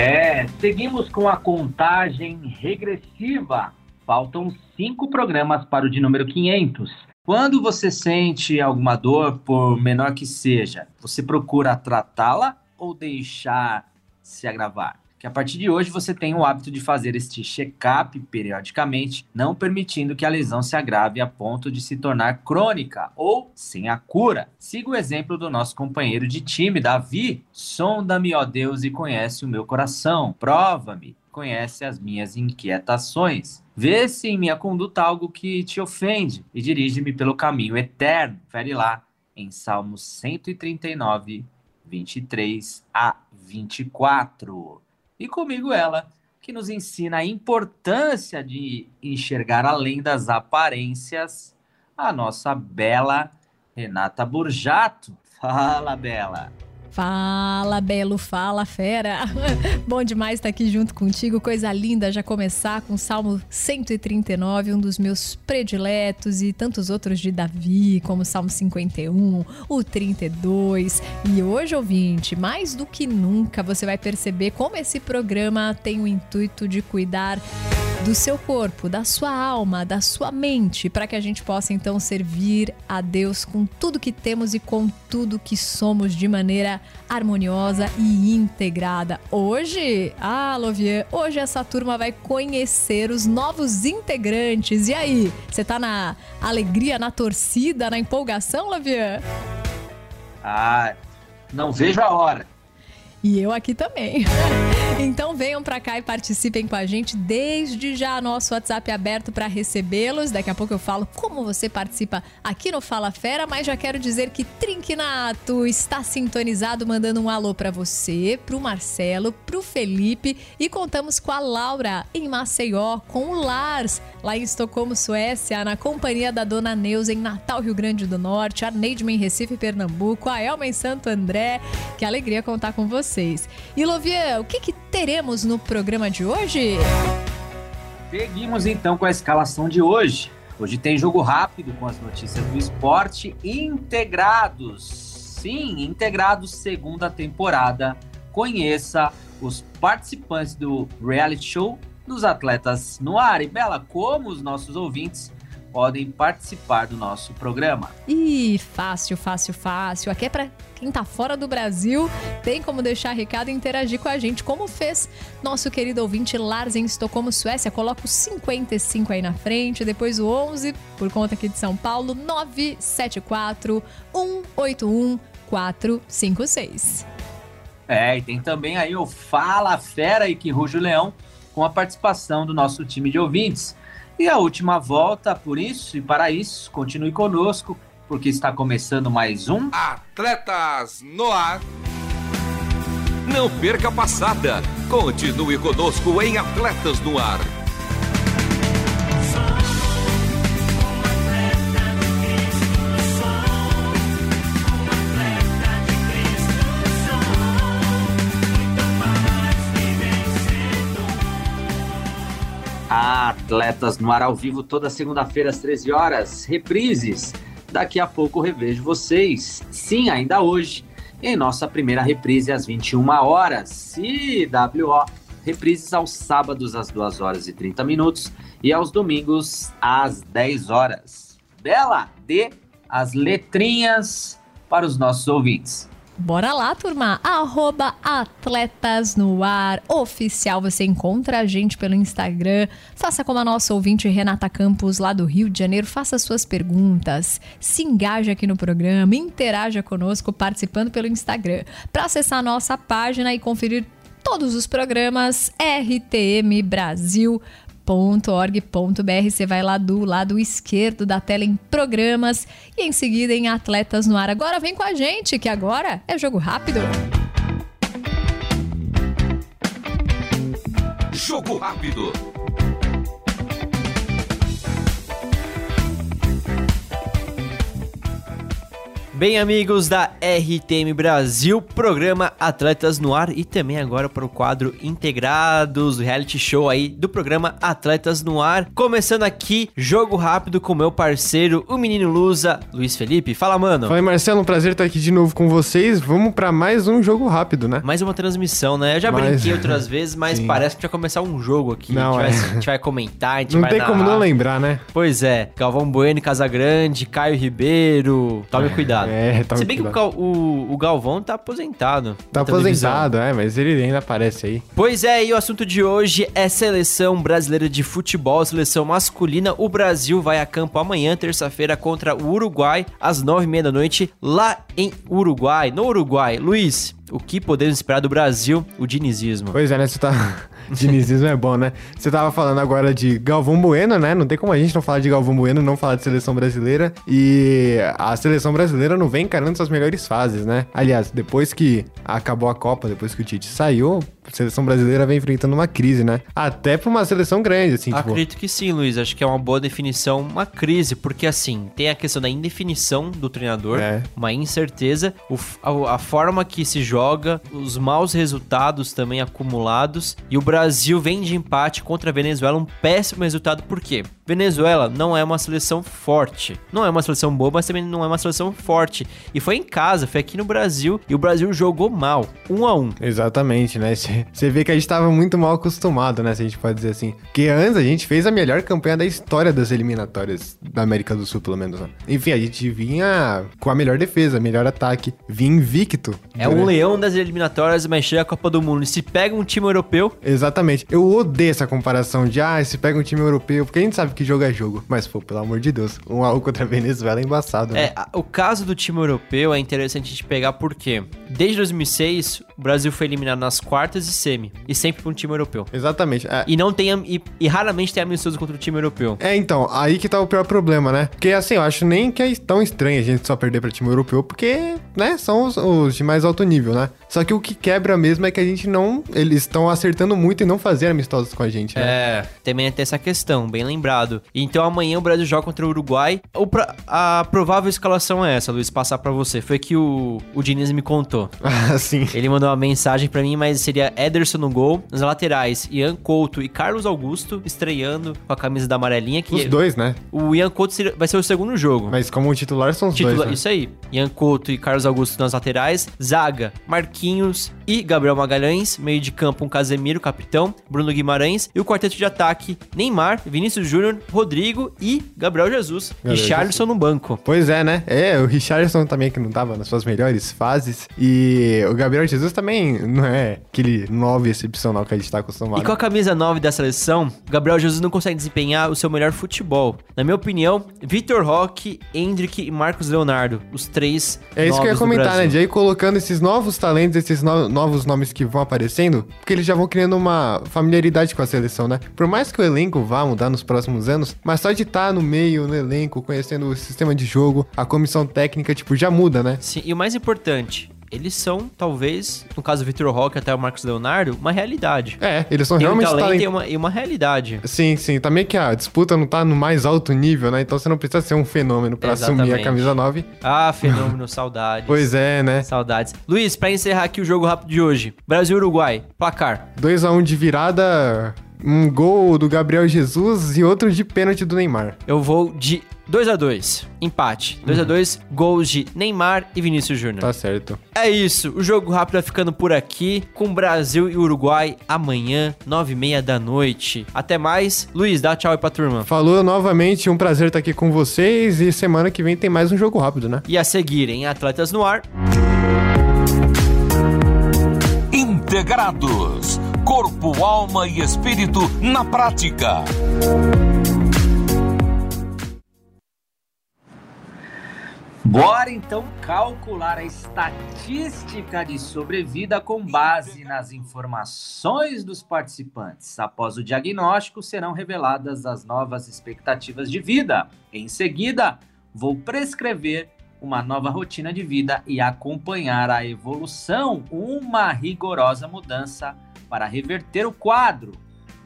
É, seguimos com a contagem regressiva. Faltam cinco programas para o de número 500. Quando você sente alguma dor, por menor que seja, você procura tratá-la ou deixar se agravar? Que a partir de hoje você tem o hábito de fazer este check-up periodicamente, não permitindo que a lesão se agrave a ponto de se tornar crônica ou sem a cura. Siga o exemplo do nosso companheiro de time, Davi. Sonda-me, ó Deus, e conhece o meu coração. Prova-me, conhece as minhas inquietações. Vê se em minha conduta algo que te ofende e dirige-me pelo caminho eterno. Fere lá em Salmos 139, 23 a 24. E comigo ela, que nos ensina a importância de enxergar além das aparências, a nossa bela Renata Burjato. Fala, Bela! Fala, Belo, fala, fera! Bom demais estar aqui junto contigo, coisa linda já começar com o Salmo 139, um dos meus prediletos, e tantos outros de Davi, como o Salmo 51, o 32. E hoje, ouvinte, mais do que nunca, você vai perceber como esse programa tem o intuito de cuidar do seu corpo, da sua alma, da sua mente, para que a gente possa então servir a Deus com tudo que temos e com tudo que somos de maneira harmoniosa e integrada. Hoje, ah, Lovier, hoje essa turma vai conhecer os novos integrantes. E aí, você tá na alegria, na torcida, na empolgação, Lovier? Ah, não vejo a hora. E eu aqui também. Então venham para cá e participem com a gente desde já nosso WhatsApp aberto para recebê-los. Daqui a pouco eu falo como você participa aqui no Fala Fera, mas já quero dizer que Trinquinato está sintonizado mandando um alô para você, pro Marcelo, pro Felipe e contamos com a Laura em Maceió, com o Lars lá em Estocolmo, Suécia, na companhia da Dona Neuza em Natal, Rio Grande do Norte, a Neidman em Recife, Pernambuco, a Elma em Santo André. Que alegria contar com vocês. E Lovier, o que, que teremos no programa de hoje? Seguimos então com a escalação de hoje. Hoje tem jogo rápido com as notícias do esporte integrados. Sim, integrados segunda temporada. Conheça os participantes do reality show dos atletas no ar. E Bela, como os nossos ouvintes podem participar do nosso programa? Ih, fácil, fácil, fácil. Aqui é para quem tá fora do Brasil, tem como deixar recado e interagir com a gente, como fez nosso querido ouvinte Lars em Estocolmo, Suécia. Coloca o 55 aí na frente, depois o 11, por conta aqui de São Paulo, 974 181 456. É, e tem também aí o Fala Fera e que ruge o leão com a participação do nosso time de ouvintes. E a última volta, por isso e para isso, continue conosco, porque está começando mais um Atletas no Ar. Não perca a passada. Continue conosco em Atletas no Ar. Atletas no ar ao vivo toda segunda-feira às 13 horas, reprises. Daqui a pouco revejo vocês. Sim, ainda hoje, em nossa primeira reprise às 21 horas. CWO, reprises aos sábados às 2 horas e 30 minutos e aos domingos às 10 horas. Bela, dê as letrinhas para os nossos ouvintes. Bora lá, turma! Arroba Atletas no Ar Oficial. Você encontra a gente pelo Instagram. Faça como a nossa ouvinte Renata Campos, lá do Rio de Janeiro. Faça suas perguntas. Se engaje aqui no programa. Interaja conosco participando pelo Instagram. Para acessar a nossa página e conferir todos os programas RTM Brasil atleta.org.br. Você vai lá do lado esquerdo da tela em programas e em seguida em Atletas no Ar. Agora vem com a gente, que agora é jogo rápido. Jogo rápido. Bem, amigos da RTM Brasil, programa Atletas no Ar e também agora para o quadro Integrados, do reality show aí do programa Atletas no Ar. Começando aqui, jogo rápido com meu parceiro, o menino Lusa, Luiz Felipe. Fala, mano. Fala, Marcelo, um prazer estar aqui de novo com vocês. Vamos para mais um jogo rápido, né? Mais uma transmissão, né? Eu já Mas- brinquei outras vezes, mas Sim. parece que vai começar um jogo aqui. Não, a, gente é. vai, a gente vai comentar, a gente Não vai tem como não lembrar, né? Pois é, Galvão Bueno, Casagrande, Caio Ribeiro. Tome cuidado. É, tome Se bem que o. Gal- o- o Galvão tá aposentado. Tá aposentado, é, mas ele ainda aparece aí. Pois é, e o assunto de hoje é seleção brasileira de futebol, seleção masculina. O Brasil vai a campo amanhã, terça-feira, contra o Uruguai, às nove e meia da noite, lá em Uruguai, no Uruguai. Luiz, o que podemos esperar do Brasil, o dinizismo? Pois é, né? Você tá. Dinizismo é bom, né? Você tava falando agora de Galvão Bueno, né? Não tem como a gente não falar de Galvão Bueno, não falar de seleção brasileira. E a seleção brasileira não vem encarando suas melhores fases, né? Aliás, depois que acabou a Copa, depois que o Tite saiu, a seleção brasileira vem enfrentando uma crise, né? Até pra uma seleção grande, assim, tipo. Acredito que sim, Luiz. Acho que é uma boa definição, uma crise, porque assim, tem a questão da indefinição do treinador, É. uma incerteza, a, a forma que se joga, os maus resultados também acumulados, e o Brasil vem de empate contra a Venezuela, um péssimo resultado, por quê? Venezuela não é uma seleção forte. Não é uma seleção boa, mas também não é uma seleção forte. E foi em casa, foi aqui no Brasil, e o Brasil jogou mal, um a um. Exatamente, né? Você vê que a gente tava muito mal acostumado, né? Se a gente pode dizer assim. Porque antes a gente fez a melhor campanha da história das eliminatórias da América do Sul, pelo menos. Né? Enfim, a gente vinha com a melhor defesa, melhor ataque. Vinha invicto. É um leão das eliminatórias, mas chega a Copa do Mundo. E se pega um time europeu, Exatamente. Eu odeio essa comparação de, ah, se pega um time europeu, porque a gente sabe que jogo é jogo. Mas, pô, pelo amor de Deus, um a um contra a Venezuela é embaçado, né? É, o caso do time europeu é interessante a gente pegar porque desde 2006 o Brasil foi eliminado nas quartas e semi e sempre por um time europeu. Exatamente. É, E não tem e, e raramente tem amistoso contra o time europeu. É, então, aí que tá o pior problema, né? Porque, assim, eu acho nem que é tão estranho a gente só perder pra time europeu, porque, né, são os, os de mais alto nível, né? Só que o que quebra mesmo é que a gente não... Eles estão acertando muito em não fazer amistosos com a gente, né? É, também tem essa questão, bem lembrado. Então amanhã o Brasil joga contra o Uruguai. O pra- a provável escalação é essa, Luiz, passar pra você. Foi que o, o Diniz me contou. Assim. Ele mandou uma mensagem pra mim, mas seria Ederson no gol, nas laterais, Ian Couto e Carlos Augusto estreando com a camisa da amarelinha que Os dois, né? o Ian Couto vai ser o segundo jogo. Mas como titular são os Titula- dois, né? Isso aí. Ian Couto e Carlos Augusto nas laterais. Zaga, Marquinhos e Gabriel Magalhães. Meio de campo, um Casemiro, capitão. Bruno Guimarães. E o quarteto de ataque, Neymar, Vinícius Júnior, Rodrigo e Gabriel Jesus. Gabriel e Charleston no banco. Pois é, né? É, o Richardson também que não tava nas suas melhores fases. E o Gabriel Jesus também não é aquele 9 excepcional que a gente tá acostumado. E com a camisa 9 da seleção, Gabriel Jesus não consegue desempenhar o seu melhor futebol. Na minha opinião, Vitor Roque, Hendrick e Marcos Leonardo. Os três É isso que eu ia comentar, né? De aí colocando esses novos talentos, esses no- novos nomes que vão aparecendo, porque eles já vão criando uma familiaridade com a seleção, né? Por mais que o elenco vá mudar nos próximos anos, mas só de estar no meio, no elenco, conhecendo o sistema de jogo, a comissão técnica, tipo, já muda, né? Sim, e o mais importante, eles são, talvez, no caso do Vitor Roque até o Marcos Leonardo, uma realidade. É, eles são Tem um realmente talento e uma, e uma realidade. Sim, sim. Também que a disputa não tá no mais alto nível, né? Então você não precisa ser um fenômeno pra assumir a camisa 9. Ah, fenômeno, saudades. Pois é, né? Saudades. Luiz, pra encerrar aqui o jogo rápido de hoje. Brasil-Uruguai, placar. 2x1 de virada, um gol do Gabriel Jesus e outro de pênalti do Neymar. Eu vou de 2 a 2 empate. 2 a 2 gols de Neymar e Vinícius Júnior. Tá certo. É isso, o jogo rápido vai ficando por aqui, com Brasil e Uruguai amanhã, 9 e meia da noite. Até mais. Luiz, dá tchau aí pra turma. Falou novamente, um prazer estar aqui com vocês e semana que vem tem mais um jogo rápido, né? E a seguir em Atletas no Ar. Integrados. Corpo, alma e espírito na prática. Bora então calcular a estatística de sobrevida com base nas informações dos participantes. Após o diagnóstico, serão reveladas as novas expectativas de vida. Em seguida, vou prescrever uma nova rotina de vida e acompanhar a evolução, uma rigorosa mudança para reverter o quadro.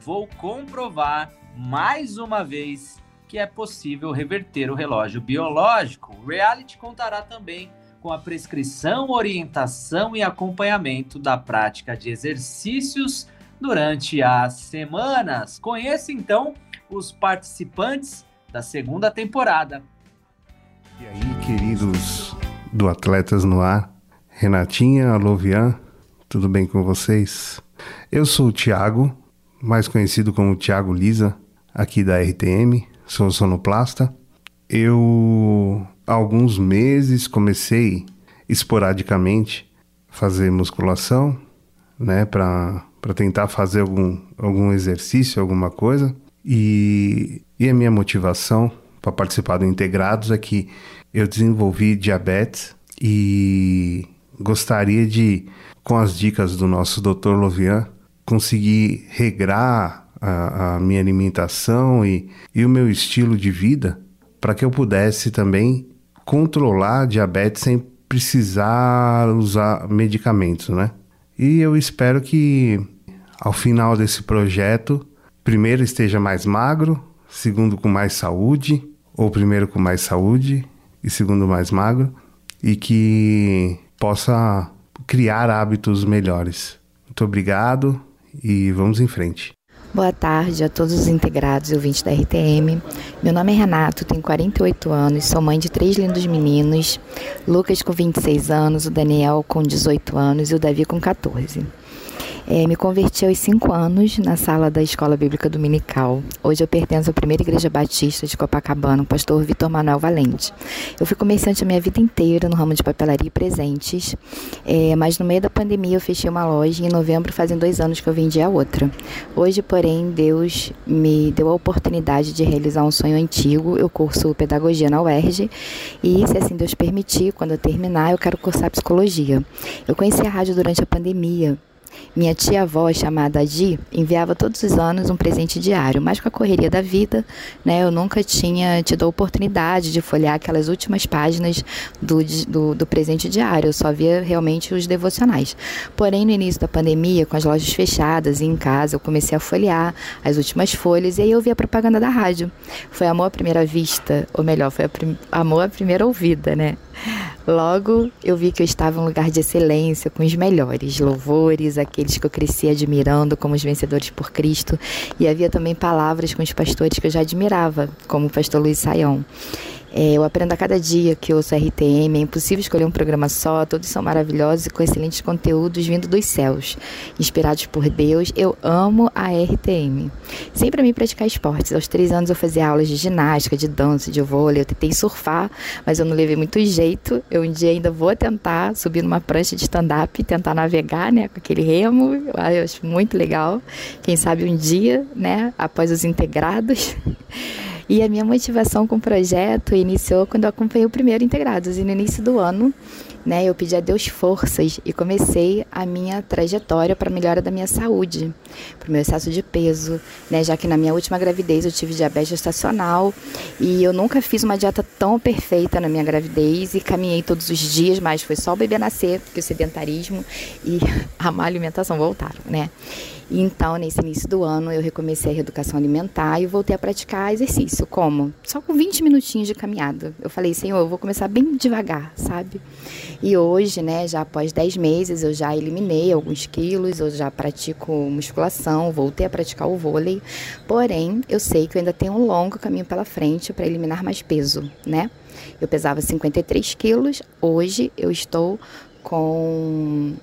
vou comprovar mais uma vez que é possível reverter o relógio biológico. O reality contará também com a prescrição, orientação e acompanhamento da prática de exercícios durante as semanas. Conheça então os participantes da segunda temporada. E aí, queridos do Atletas no Ar, Renatinha, Alovian, tudo bem com vocês? Eu sou o Thiago, mais conhecido como Thiago Lisa, aqui da RTM, sou sonoplasta. Eu, há alguns meses, comecei esporadicamente fazer musculação, né, para tentar fazer algum, algum exercício, alguma coisa. E, e a minha motivação para participar do Integrados é que eu desenvolvi diabetes e gostaria de, com as dicas do nosso Dr. Lovian, conseguir regrar a, a minha alimentação e, e o meu estilo de vida para que eu pudesse também controlar a diabetes sem precisar usar medicamentos, né? E eu espero que ao final desse projeto, primeiro esteja mais magro, segundo com mais saúde, ou primeiro com mais saúde e segundo mais magro, e que possa criar hábitos melhores. Muito obrigado e vamos em frente. Boa tarde a todos os integrados e ouvintes da RTM. Meu nome é Renato, tenho 48 anos, sou mãe de três lindos meninos: Lucas com 26 anos, o Daniel com 18 anos e o Davi com 14. É, me converti aos cinco anos na sala da Escola Bíblica Dominical. Hoje eu pertenço à primeira Igreja Batista de Copacabana, o pastor Vitor Manuel Valente. Eu fui comerciante a minha vida inteira no ramo de papelaria e presentes, é, mas no meio da pandemia eu fechei uma loja e em novembro fazem dois anos que eu vendi a outra. Hoje, porém, Deus me deu a oportunidade de realizar um sonho antigo. Eu curso pedagogia na UERJ e, se assim Deus permitir, quando eu terminar, eu quero cursar psicologia. Eu conheci a rádio durante a pandemia minha tia-avó, chamada Di, enviava todos os anos um presente diário, mas com a correria da vida, né, eu nunca tinha tido a oportunidade de folhear aquelas últimas páginas do, do, do presente diário, eu só via realmente os devocionais. Porém, no início da pandemia, com as lojas fechadas e em casa, eu comecei a folhear as últimas folhas e aí eu vi a propaganda da rádio. Foi amor à primeira vista, ou melhor, foi amor à primeira ouvida, né? Logo, eu vi que eu estava em um lugar de excelência, com os melhores louvores, aqueles que eu cresci admirando como os vencedores por Cristo, e havia também palavras com os pastores que eu já admirava, como o pastor Luiz Saião. É, eu aprendo a cada dia que ouço RTM, é impossível escolher um programa só, todos são maravilhosos e com excelentes conteúdos vindo dos céus. Inspirados por Deus, eu amo a RTM. Sempre a mim praticar esportes. Aos três anos eu fazia aulas de ginástica, de dança, de vôlei, eu tentei surfar, mas eu não levei muito jeito. Eu um dia ainda vou tentar subir numa prancha de stand-up tentar navegar, né, com aquele remo. Eu acho muito legal. Quem sabe um dia, né, após os integrados. E a minha motivação com o projeto iniciou quando eu acompanhei o primeiro Integrados. E no início do ano, né, eu pedi a Deus forças e comecei a minha trajetória para a melhora da minha saúde, para o meu excesso de peso, né, já que na minha última gravidez eu tive diabetes gestacional e eu nunca fiz uma dieta tão perfeita na minha gravidez e caminhei todos os dias, mas foi só o bebê nascer que o sedentarismo e a má alimentação voltaram, né? Então, nesse início do ano, eu recomecei a reeducação alimentar e voltei a praticar exercício. Como? Só com 20 minutinhos de caminhada. Eu falei, Senhor, eu vou começar bem devagar, sabe? E hoje, né, já após 10 meses, eu já eliminei alguns quilos, eu já pratico musculação, voltei a praticar o vôlei. Porém, eu sei que eu ainda tenho um longo caminho pela frente para eliminar mais peso, né? Eu pesava 53 quilos, hoje eu estou com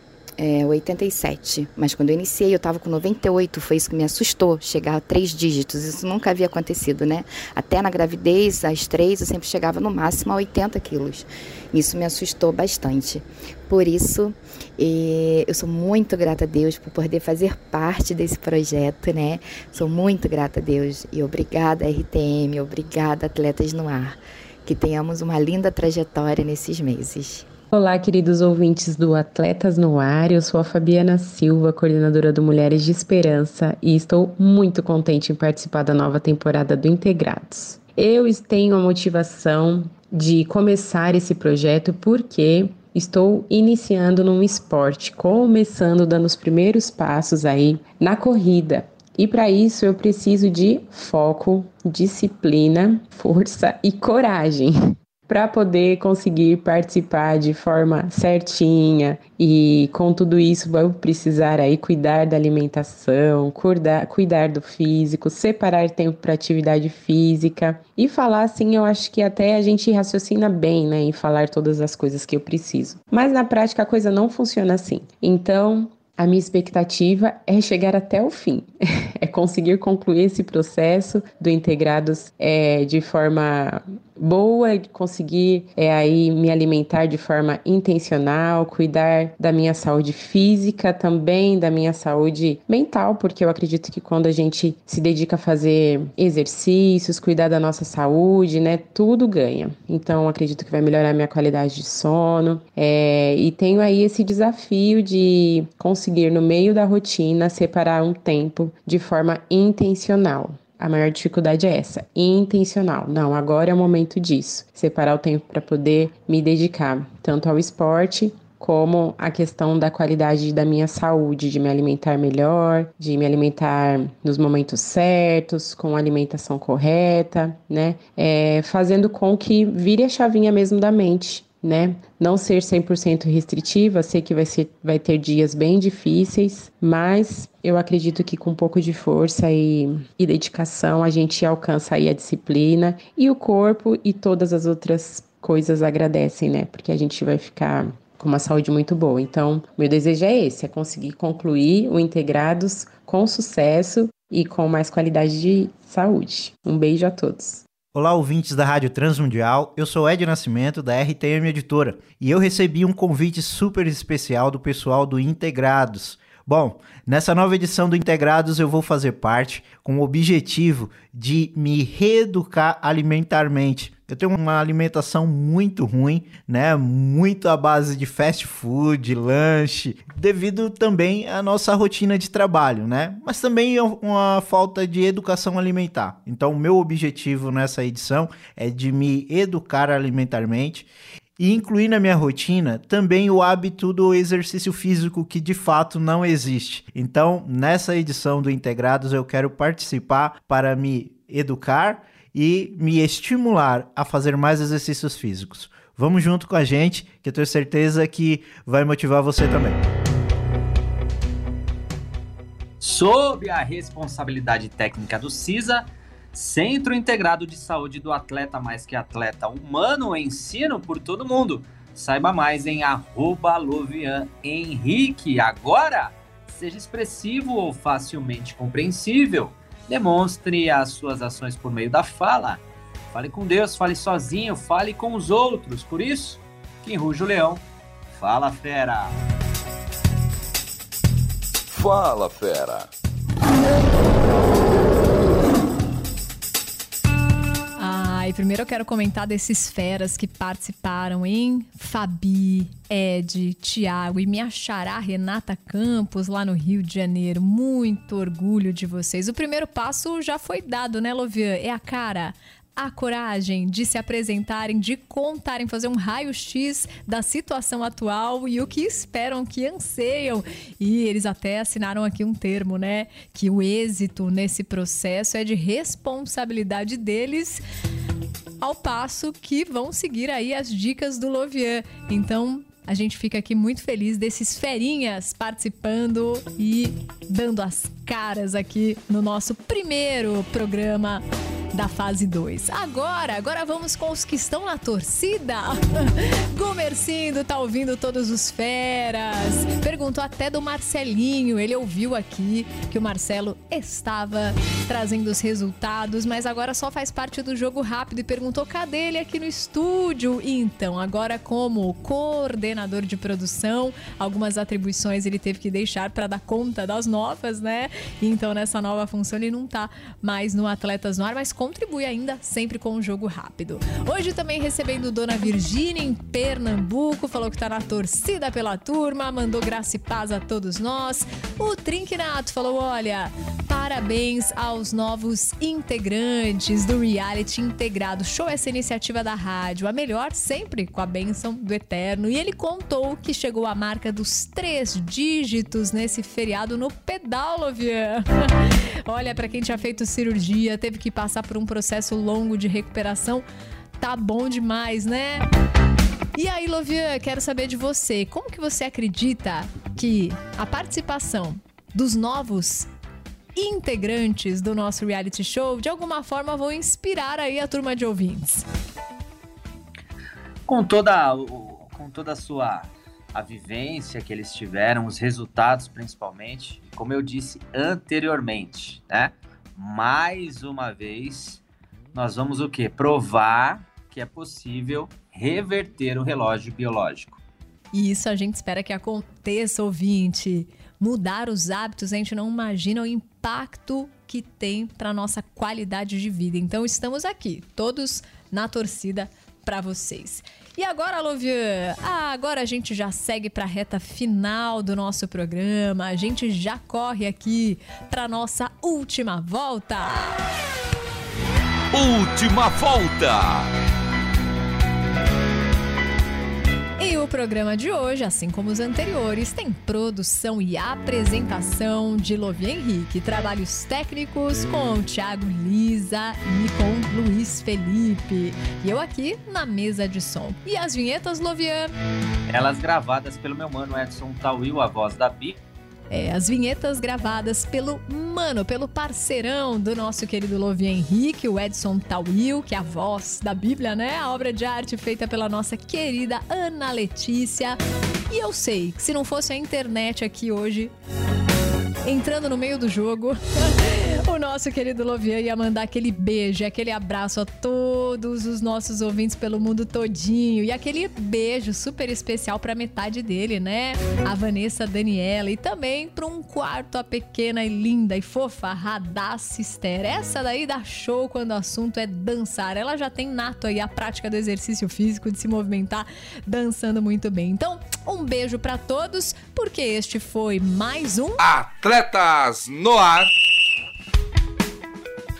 é, 87. Mas quando eu iniciei, eu estava com 98. Foi isso que me assustou, chegar a três dígitos. Isso nunca havia acontecido, né? Até na gravidez, às três, eu sempre chegava no máximo a 80 quilos. Isso me assustou bastante. Por isso, eu sou muito grata a Deus por poder fazer parte desse projeto, né? Sou muito grata a Deus. E obrigada, RTM, obrigada, Atletas no Ar. Que tenhamos uma linda trajetória nesses meses. Olá, queridos ouvintes do Atletas no Ar. Eu sou a Fabiana Silva, coordenadora do Mulheres de Esperança, e estou muito contente em participar da nova temporada do Integrados. Eu tenho a motivação de começar esse projeto porque estou iniciando num esporte, começando dando os primeiros passos aí na corrida. E para isso eu preciso de foco, disciplina, força e coragem para poder conseguir participar de forma certinha e com tudo isso vou precisar aí cuidar da alimentação, cuidar, cuidar do físico, separar tempo para atividade física e falar assim, eu acho que até a gente raciocina bem, né, em falar todas as coisas que eu preciso. Mas na prática a coisa não funciona assim. Então, a minha expectativa é chegar até o fim, é conseguir concluir esse processo do Integrados é, de forma boa, conseguir é, aí me alimentar de forma intencional, cuidar da minha saúde física também, da minha saúde mental, porque eu acredito que quando a gente se dedica a fazer exercícios, cuidar da nossa saúde, né, tudo ganha. Então, acredito que vai melhorar minha qualidade de sono. É, e tenho aí esse desafio de conseguir, no meio da rotina, separar um tempo de forma intencional. A maior dificuldade é essa, intencional. Não, agora é o momento disso. Separar o tempo para poder me dedicar tanto ao esporte como a questão da qualidade da minha saúde, de me alimentar melhor, de me alimentar nos momentos certos, com alimentação correta, né? É, fazendo com que vire a chavinha mesmo da mente né? Não ser 100% restritiva, sei que vai, ser, vai ter dias bem difíceis, mas eu acredito que com um pouco de força e, e dedicação a gente alcança aí a disciplina e o corpo e todas as outras coisas agradecem, né? Porque a gente vai ficar com uma saúde muito boa. Então, meu desejo é esse, é conseguir concluir o Integrados com sucesso e com mais qualidade de saúde. Um beijo a todos. Olá, ouvintes da Rádio Transmundial. Eu sou Ed Nascimento, da RTM Editora, e eu recebi um convite super especial do pessoal do Integrados. Bom, nessa nova edição do Integrados eu vou fazer parte com o objetivo de me reeducar alimentarmente eu tenho uma alimentação muito ruim, né? Muito à base de fast food, lanche, devido também à nossa rotina de trabalho, né? Mas também é uma falta de educação alimentar. Então, o meu objetivo nessa edição é de me educar alimentarmente e incluir na minha rotina também o hábito do exercício físico que de fato não existe. Então, nessa edição do Integrados, eu quero participar para me educar e me estimular a fazer mais exercícios físicos. Vamos junto com a gente, que eu tenho certeza que vai motivar você também. Sob a responsabilidade técnica do CISA, Centro Integrado de Saúde do Atleta Mais Que Atleta Humano, ensino por todo mundo. Saiba mais em Lovian Henrique. Agora, seja expressivo ou facilmente compreensível. Demonstre as suas ações por meio da fala. Fale com Deus, fale sozinho, fale com os outros. Por isso, quem ruge o leão, fala fera. Fala fera. E primeiro eu quero comentar desses feras que participaram em Fabi, Ed, Tiago e me achará Renata Campos lá no Rio de Janeiro. Muito orgulho de vocês. O primeiro passo já foi dado, né, Lovian? É a cara a coragem de se apresentarem, de contarem, fazer um raio-x da situação atual e o que esperam, que anseiam. E eles até assinaram aqui um termo, né? Que o êxito nesse processo é de responsabilidade deles ao passo que vão seguir aí as dicas do Lovian. Então, a gente fica aqui muito feliz desses ferinhas participando e dando as caras aqui no nosso primeiro programa da fase 2. Agora, agora vamos com os que estão na torcida. Gomercindo tá ouvindo todos os feras. Perguntou até do Marcelinho, ele ouviu aqui que o Marcelo estava trazendo os resultados, mas agora só faz parte do jogo rápido e perguntou cadê ele aqui no estúdio. Então, agora como coordenador de produção, algumas atribuições ele teve que deixar para dar conta das novas, né? Então, nessa nova função ele não tá mais no Atletas no Ar, mas com contribui ainda sempre com o jogo rápido. Hoje também recebendo Dona Virgínia em Pernambuco, falou que tá na torcida pela turma, mandou graça e paz a todos nós. O Trinquinato falou: olha, parabéns aos novos integrantes do Reality Integrado. Show essa iniciativa da rádio, a melhor sempre com a bênção do Eterno. E ele contou que chegou à marca dos três dígitos nesse feriado no pedal, Lovian. Olha, para quem tinha feito cirurgia, teve que passar por um processo longo de recuperação, tá bom demais, né? E aí, Lovian, quero saber de você. Como que você acredita que a participação dos novos integrantes do nosso reality show de alguma forma vão inspirar aí a turma de ouvintes? Com toda, com toda a sua a vivência que eles tiveram, os resultados principalmente, como eu disse anteriormente, né? Mais uma vez, nós vamos o quê? Provar que é possível reverter o relógio biológico. E isso a gente espera que aconteça, ouvinte. Mudar os hábitos, a gente não imagina o impacto que tem para nossa qualidade de vida. Então estamos aqui, todos na torcida para vocês. E agora, Lovian, ah, agora a gente já segue para a reta final do nosso programa. A gente já corre aqui para nossa última volta. Última volta. Programa de hoje, assim como os anteriores, tem produção e apresentação de Lovia Henrique, trabalhos técnicos com Thiago Lisa e com Luiz Felipe. E eu aqui na mesa de som. E as vinhetas, Lovian? Elas gravadas pelo meu mano Edson Tawil, a voz da Bi é, as vinhetas gravadas pelo mano, pelo parceirão do nosso querido Lovi Henrique, o Edson Tawil, que é a voz da Bíblia, né? A obra de arte feita pela nossa querida Ana Letícia. E eu sei que se não fosse a internet aqui hoje, entrando no meio do jogo, nosso querido Lovian ia mandar aquele beijo, aquele abraço a todos os nossos ouvintes pelo mundo todinho e aquele beijo super especial para metade dele, né? A Vanessa Daniela e também para um quarto a pequena e linda e fofa Radassa Esther. Essa daí dá show quando o assunto é dançar. Ela já tem nato aí a prática do exercício físico, de se movimentar dançando muito bem. Então, um beijo para todos, porque este foi mais um Atletas no Ar.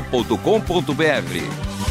portal.com.br.